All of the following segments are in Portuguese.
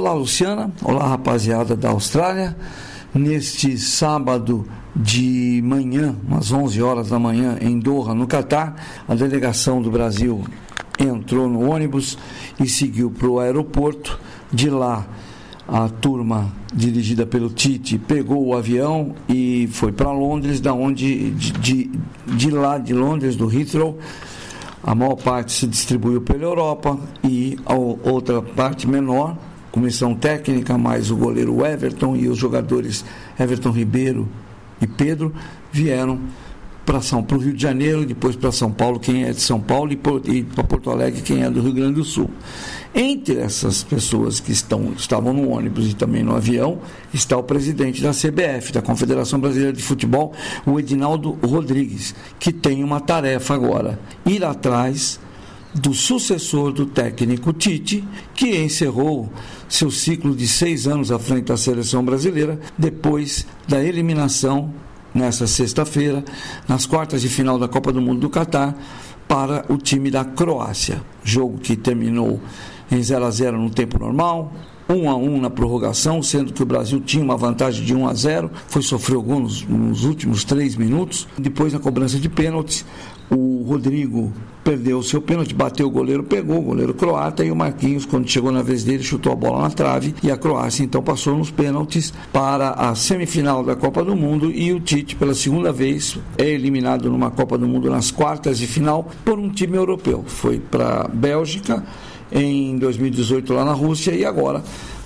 Olá, Luciana. Olá, rapaziada da Austrália. Neste sábado de manhã, às 11 horas da manhã, em Doha, no Catar, a delegação do Brasil entrou no ônibus e seguiu para o aeroporto. De lá, a turma dirigida pelo Tite pegou o avião e foi para Londres, da onde de, de, de lá de Londres, do Heathrow, a maior parte se distribuiu pela Europa e a outra parte menor comissão técnica, mais o goleiro Everton e os jogadores Everton Ribeiro e Pedro vieram para São o Rio de Janeiro, depois para São Paulo, quem é de São Paulo, e, e para Porto Alegre, quem é do Rio Grande do Sul. Entre essas pessoas que estão, estavam no ônibus e também no avião, está o presidente da CBF, da Confederação Brasileira de Futebol, o Edinaldo Rodrigues, que tem uma tarefa agora: ir atrás do sucessor do técnico Tite, que encerrou seu ciclo de seis anos à frente da seleção brasileira, depois da eliminação, nessa sexta-feira, nas quartas de final da Copa do Mundo do Catar, para o time da Croácia. Jogo que terminou em 0 a 0 no tempo normal, 1 a 1 na prorrogação, sendo que o Brasil tinha uma vantagem de 1 a 0, foi sofrer alguns nos últimos três minutos. Depois, na cobrança de pênaltis, o Rodrigo perdeu o seu pênalti, bateu o goleiro, pegou o goleiro croata e o Marquinhos, quando chegou na vez dele, chutou a bola na trave e a Croácia então passou nos pênaltis para a semifinal da Copa do Mundo e o Tite, pela segunda vez, é eliminado numa Copa do Mundo nas quartas de final por um time europeu. Foi para a Bélgica em 2018 lá na Rússia e agora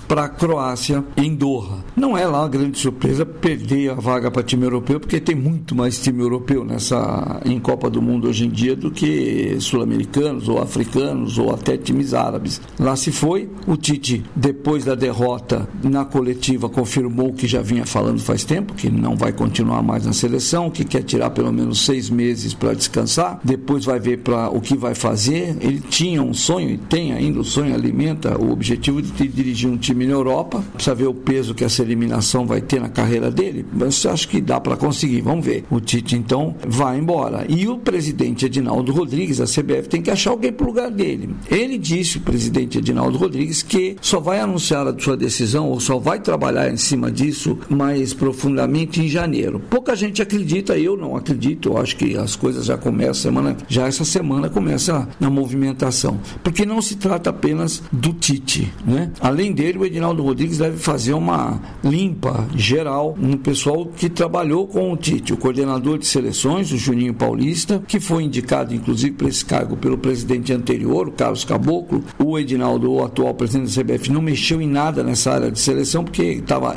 para a Croácia em Doha. Não é lá uma grande surpresa perder a vaga para time europeu, porque tem muito mais time europeu nessa em Copa do Mundo hoje em dia do que sul-americanos ou africanos ou até times árabes. Lá se foi, o Tite, depois da derrota na coletiva, confirmou que já vinha falando faz tempo, que não vai continuar mais na seleção, que quer tirar pelo menos seis meses para descansar, depois vai ver para o que vai fazer. Ele tinha um sonho e tem ainda o sonho, alimenta o objetivo de dirigir um time time na Europa. Precisa ver o peso que essa eliminação vai ter na carreira dele. Mas acho que dá para conseguir. Vamos ver. O Tite, então, vai embora. E o presidente Edinaldo Rodrigues, a CBF, tem que achar alguém para o lugar dele. Ele disse, o presidente Edinaldo Rodrigues, que só vai anunciar a sua decisão ou só vai trabalhar em cima disso mais profundamente em janeiro. Pouca gente acredita, eu não acredito. Eu acho que as coisas já começam semana, já essa semana começa na movimentação, porque não se trata apenas do Tite, né? Além dele, Edinaldo Rodrigues deve fazer uma limpa geral no pessoal que trabalhou com o Tite, o coordenador de seleções, o Juninho Paulista, que foi indicado inclusive para esse cargo pelo presidente anterior, o Carlos Caboclo. O Edinaldo, o atual presidente da CBF, não mexeu em nada nessa área de seleção porque estava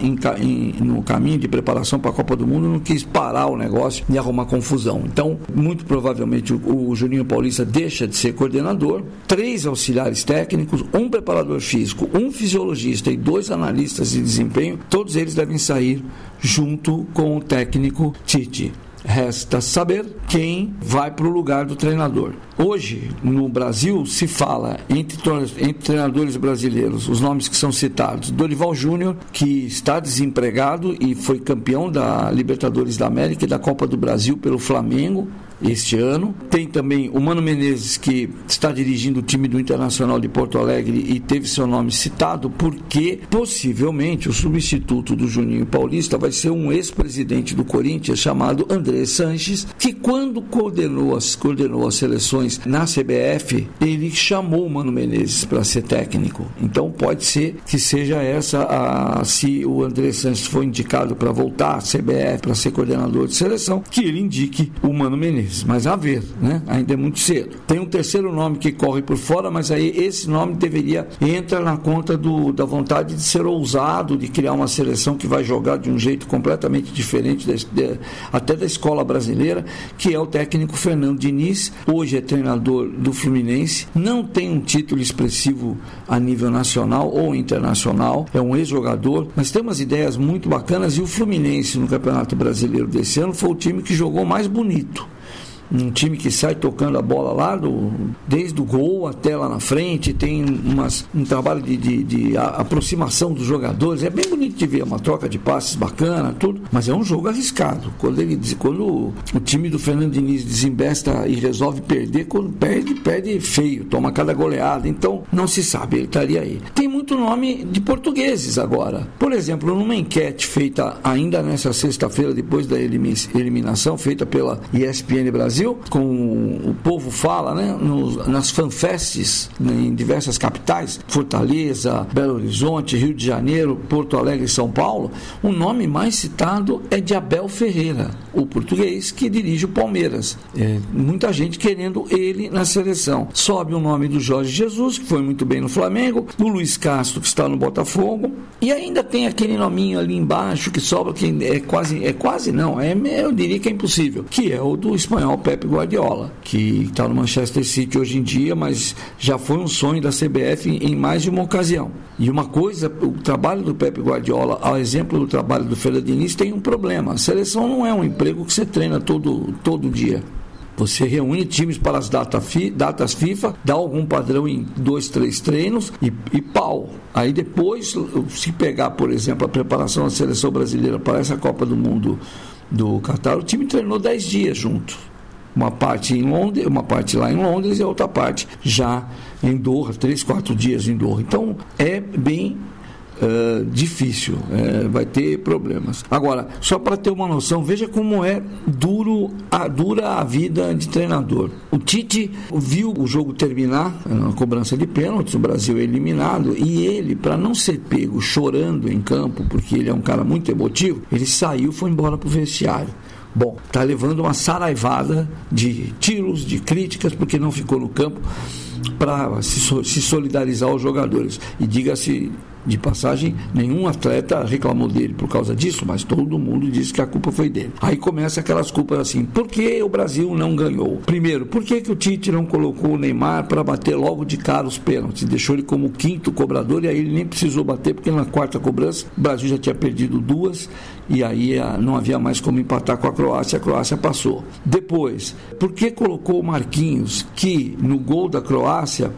no caminho de preparação para a Copa do Mundo, não quis parar o negócio e arrumar confusão. Então, muito provavelmente o, o Juninho Paulista deixa de ser coordenador, três auxiliares técnicos, um preparador físico, um fisiologista e dois analistas de desempenho, todos eles devem sair junto com o técnico Tite. Resta saber quem vai para o lugar do treinador. Hoje, no Brasil, se fala entre, entre treinadores brasileiros, os nomes que são citados: Dorival Júnior, que está desempregado e foi campeão da Libertadores da América e da Copa do Brasil pelo Flamengo, este ano. Tem também o Mano Menezes, que está dirigindo o time do Internacional de Porto Alegre e teve seu nome citado, porque possivelmente o substituto do Juninho Paulista vai ser um ex-presidente do Corinthians chamado André Sanches, que quando coordenou as, coordenou as seleções na CBF, ele chamou o Mano Menezes para ser técnico. Então pode ser que seja essa a, se o André Sanches for indicado para voltar à CBF para ser coordenador de seleção, que ele indique o Mano Menezes mas a ver, né? Ainda é muito cedo. Tem um terceiro nome que corre por fora, mas aí esse nome deveria entrar na conta do, da vontade de ser ousado, de criar uma seleção que vai jogar de um jeito completamente diferente de, até da escola brasileira, que é o técnico Fernando Diniz, hoje é treinador do Fluminense, não tem um título expressivo a nível nacional ou internacional, é um ex-jogador, mas tem umas ideias muito bacanas. E o Fluminense no Campeonato Brasileiro desse ano foi o time que jogou mais bonito um time que sai tocando a bola lá, do, desde o gol até lá na frente, tem umas, um trabalho de, de, de aproximação dos jogadores. É bem bonito de ver, uma troca de passes bacana, tudo, mas é um jogo arriscado. Quando, ele, quando o time do Fernando Diniz desembesta e resolve perder, quando perde, perde feio, toma cada goleada. Então, não se sabe, ele estaria aí. Tem muito nome de portugueses agora. Por exemplo, numa enquete feita ainda nessa sexta-feira, depois da eliminação, feita pela ESPN Brasil, com o povo fala, né, nos, nas fanfests né, em diversas capitais, Fortaleza, Belo Horizonte, Rio de Janeiro, Porto Alegre São Paulo, o nome mais citado é de Abel Ferreira, o português que dirige o Palmeiras. É, muita gente querendo ele na seleção. Sobe o nome do Jorge Jesus, que foi muito bem no Flamengo, do Luiz Castro, que está no Botafogo, e ainda tem aquele nominho ali embaixo que sobra, que é quase, é quase não, é, eu diria que é impossível, que é o do espanhol Pepe Guardiola, que está no Manchester City hoje em dia, mas já foi um sonho da CBF em, mais de uma ocasião. E uma coisa, o trabalho do Pepe Guardiola, ao exemplo do trabalho do Fernando Diniz, tem um problema. A seleção não é um emprego que você treina todo, todo dia. Você reúne times para as data fi, datas FIFA, dá algum padrão em dois, três treinos e, e pau. Aí depois, se pegar, por exemplo, a preparação da seleção brasileira para essa Copa do Mundo do Catar, o time treinou dez dias junto. Uma parte em Londres, uma parte lá em Londres e a outra parte já em Doha, três, quatro dias em Doha. Então é bem uh, difícil, uh, vai ter problemas. Agora, só para ter uma noção, veja como é duro a, dura a vida de treinador. O Tite viu o jogo terminar, na cobrança de pênaltis, o Brasil é eliminado, e ele, para não ser pego chorando em campo, porque ele é um cara muito emotivo, ele saiu foi embora para o vestiário. Bom, está levando uma saraivada de tiros, de críticas, porque não ficou no campo para se, solidarizar aos jogadores. E diga-se de passagem, nenhum atleta reclamou dele por causa disso, mas todo mundo disse que a culpa foi dele. Aí começa aquelas culpas assim: por que o Brasil não ganhou? Primeiro, por que, que o Tite não colocou o Neymar para bater logo de cara os pênaltis? Deixou ele como quinto cobrador e aí ele nem precisou bater, porque na quarta cobrança o Brasil já tinha perdido duas e aí ah, não havia mais como empatar com a Croácia, a Croácia passou. Depois, por que colocou o Marquinhos, que no gol da Croácia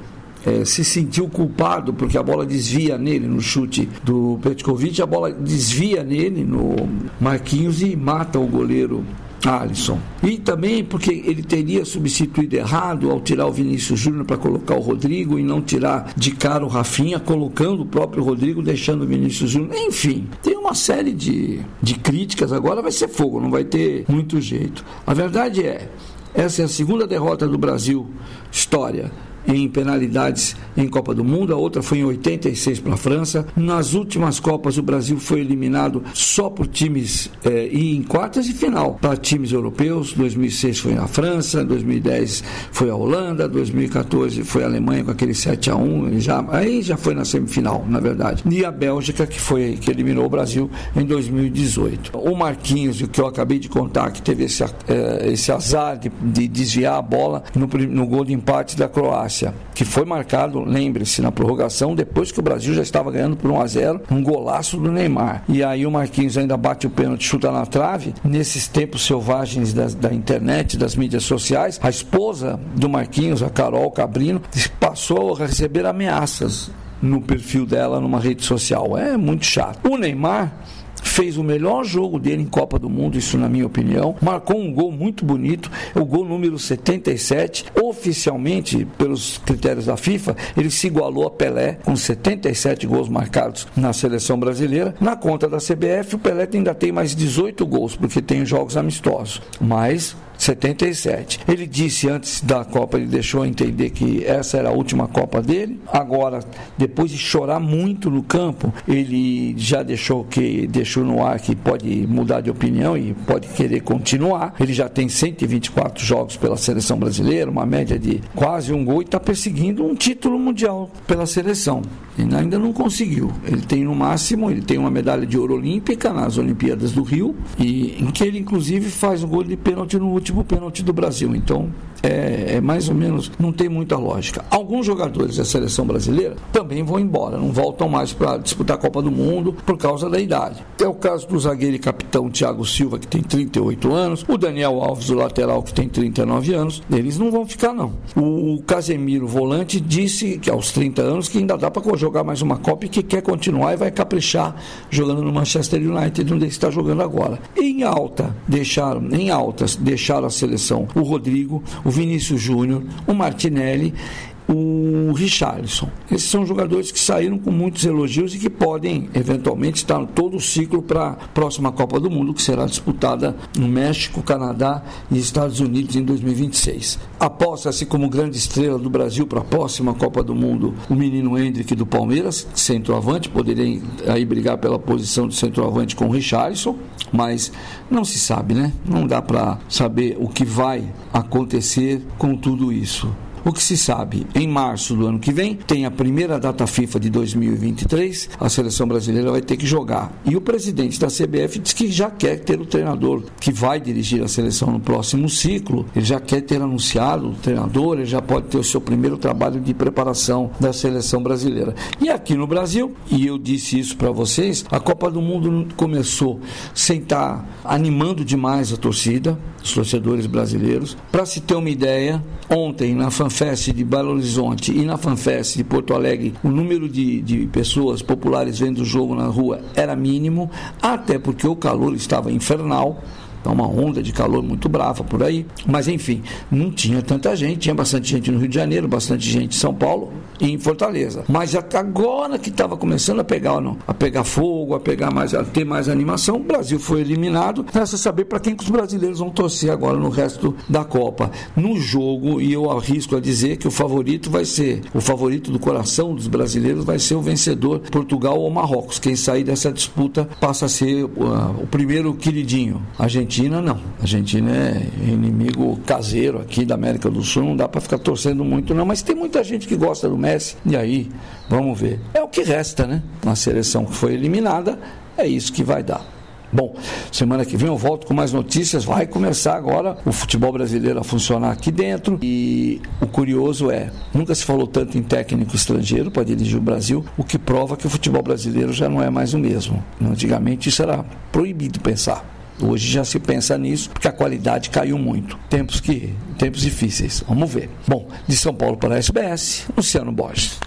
é, se sentiu culpado porque a bola desvia nele no chute do Petkovic, a bola desvia nele no Marquinhos e mata o goleiro Alisson. E também porque ele teria substituído errado ao tirar o Vinícius Júnior para colocar o Rodrigo e não tirar de cara o Rafinha, colocando o próprio Rodrigo, deixando o Vinícius Júnior. Enfim, tem uma série de, de críticas. Agora vai ser fogo, não vai ter muito jeito. A verdade é, essa é a segunda derrota do Brasil, história em penalidades em Copa do Mundo, a outra foi em 86 para a França. Nas últimas Copas, o Brasil foi eliminado só por times eh, em quartas e final para times europeus. 2006 foi a França, 2010 foi a Holanda, 2014 foi a Alemanha com aquele 7 a 1 já, aí já foi na semifinal, na verdade. E a Bélgica, que foi que eliminou o Brasil em 2018. O Marquinhos, o que eu acabei de contar, que teve esse, eh, esse azar de, de desviar a bola no, no gol de empate da Croácia Croácia, que foi marcado, lembre-se, na prorrogação, depois que o Brasil já estava ganhando por 1 a 0 um golaço do Neymar. E aí o Marquinhos ainda bate o pênalti, chuta na trave. Nesses tempos selvagens da, da internet, das mídias sociais, a esposa do Marquinhos, a Carol Cabrino, passou a receber ameaças no perfil dela numa rede social. É muito chato. O Neymar fez o melhor jogo dele em Copa do Mundo, isso na minha opinião. Marcou um gol muito bonito, o gol número 77. Oficialmente, pelos critérios da FIFA, ele se igualou a Pelé com 77 gols marcados na seleção brasileira. Na conta da CBF, o Pelé ainda tem mais 18 gols, porque tem jogos amistosos. Mas 77. Ele disse antes da Copa, ele deixou entender que essa era a última Copa dele. Agora, depois de chorar muito no campo, ele já deixou que deixou no ar que pode mudar de opinião e pode querer continuar. Ele já tem 124 jogos pela seleção brasileira, uma média de quase um gol e está perseguindo um título mundial pela seleção. Ele ainda não conseguiu. Ele tem no máximo, ele tem uma medalha de ouro olímpica nas Olimpíadas do Rio e em que ele inclusive faz um gol de pênalti no último último pênalti do Brasil. Então, é, é, mais ou menos, não tem muita lógica. Alguns jogadores da seleção brasileira também vão embora, não voltam mais para disputar a Copa do Mundo por causa da idade. É o caso do zagueiro e capitão Thiago Silva, que tem 38 anos, o Daniel Alves, o lateral, que tem 39 anos, eles não vão ficar, não. O Casemiro, volante, disse que aos 30 anos que ainda dá para jogar mais uma Copa e que quer continuar e vai caprichar jogando no Manchester United, onde ele está jogando agora. Em alta, deixaram, em altas, deixaram a seleção o Rodrigo, Vinícius Júnior, o Martinelli o Richarlison. Esses são jogadores que saíram com muitos elogios e que podem, eventualmente, estar todo o ciclo para a próxima Copa do Mundo, que será disputada no México, Canadá e Estados Unidos em 2026. Aposta-se como grande estrela do Brasil para a próxima Copa do Mundo o menino Hendrick do Palmeiras, centroavante, poderia aí brigar pela posição de centroavante com o Richarlison, mas não se sabe, né? Não dá para saber o que vai acontecer com tudo isso. O que se sabe, em março do ano que vem, tem a primeira data FIFA de 2023, a seleção brasileira vai ter que jogar. E o presidente da CBF diz que já quer ter o treinador que vai dirigir a seleção no próximo ciclo, ele já quer ter anunciado o treinador, ele já pode ter o seu primeiro trabalho de preparação da seleção brasileira. E aqui no Brasil, e eu disse isso para vocês, a Copa do Mundo começou sem estar animando demais a torcida, os torcedores brasileiros. Para se ter uma ideia, ontem na FanFest de Belo Horizonte e na FanFest de Porto Alegre, o número de, de pessoas populares vendo o jogo na rua era mínimo, até porque o calor estava infernal. Está uma onda de calor muito brava por aí. Mas enfim, não tinha tanta gente. Tinha bastante gente no Rio de Janeiro, bastante gente em São Paulo e em Fortaleza. Mas agora que estava começando a pegar, não, a pegar fogo, a pegar mais, a ter mais animação, o Brasil foi eliminado. Resta saber para quem que os brasileiros vão torcer agora no resto da Copa. No jogo, e eu arrisco a dizer que o favorito vai ser, o favorito do coração dos brasileiros vai ser o vencedor Portugal ou Marrocos. Quem sair dessa disputa passa a ser uh, o primeiro queridinho. A gente Argentina não. A Argentina é inimigo caseiro aqui da América do Sul, não dá para ficar torcendo muito não, mas tem muita gente que gosta do Messi. E aí, vamos ver. É o que resta, né? Uma seleção que foi eliminada, é isso que vai dar. Bom, semana que vem eu volto com mais notícias. Vai começar agora o futebol brasileiro a funcionar aqui dentro. E o curioso é, nunca se falou tanto em técnico estrangeiro para dirigir o Brasil, o que prova que o futebol brasileiro já não é mais o mesmo. Antigamente isso era proibido pensar. Hoje já se pensa nisso, porque a qualidade caiu muito. Tempos que tempos difíceis. Vamos ver. Bom, de São Paulo para a SBS, Luciano Borges.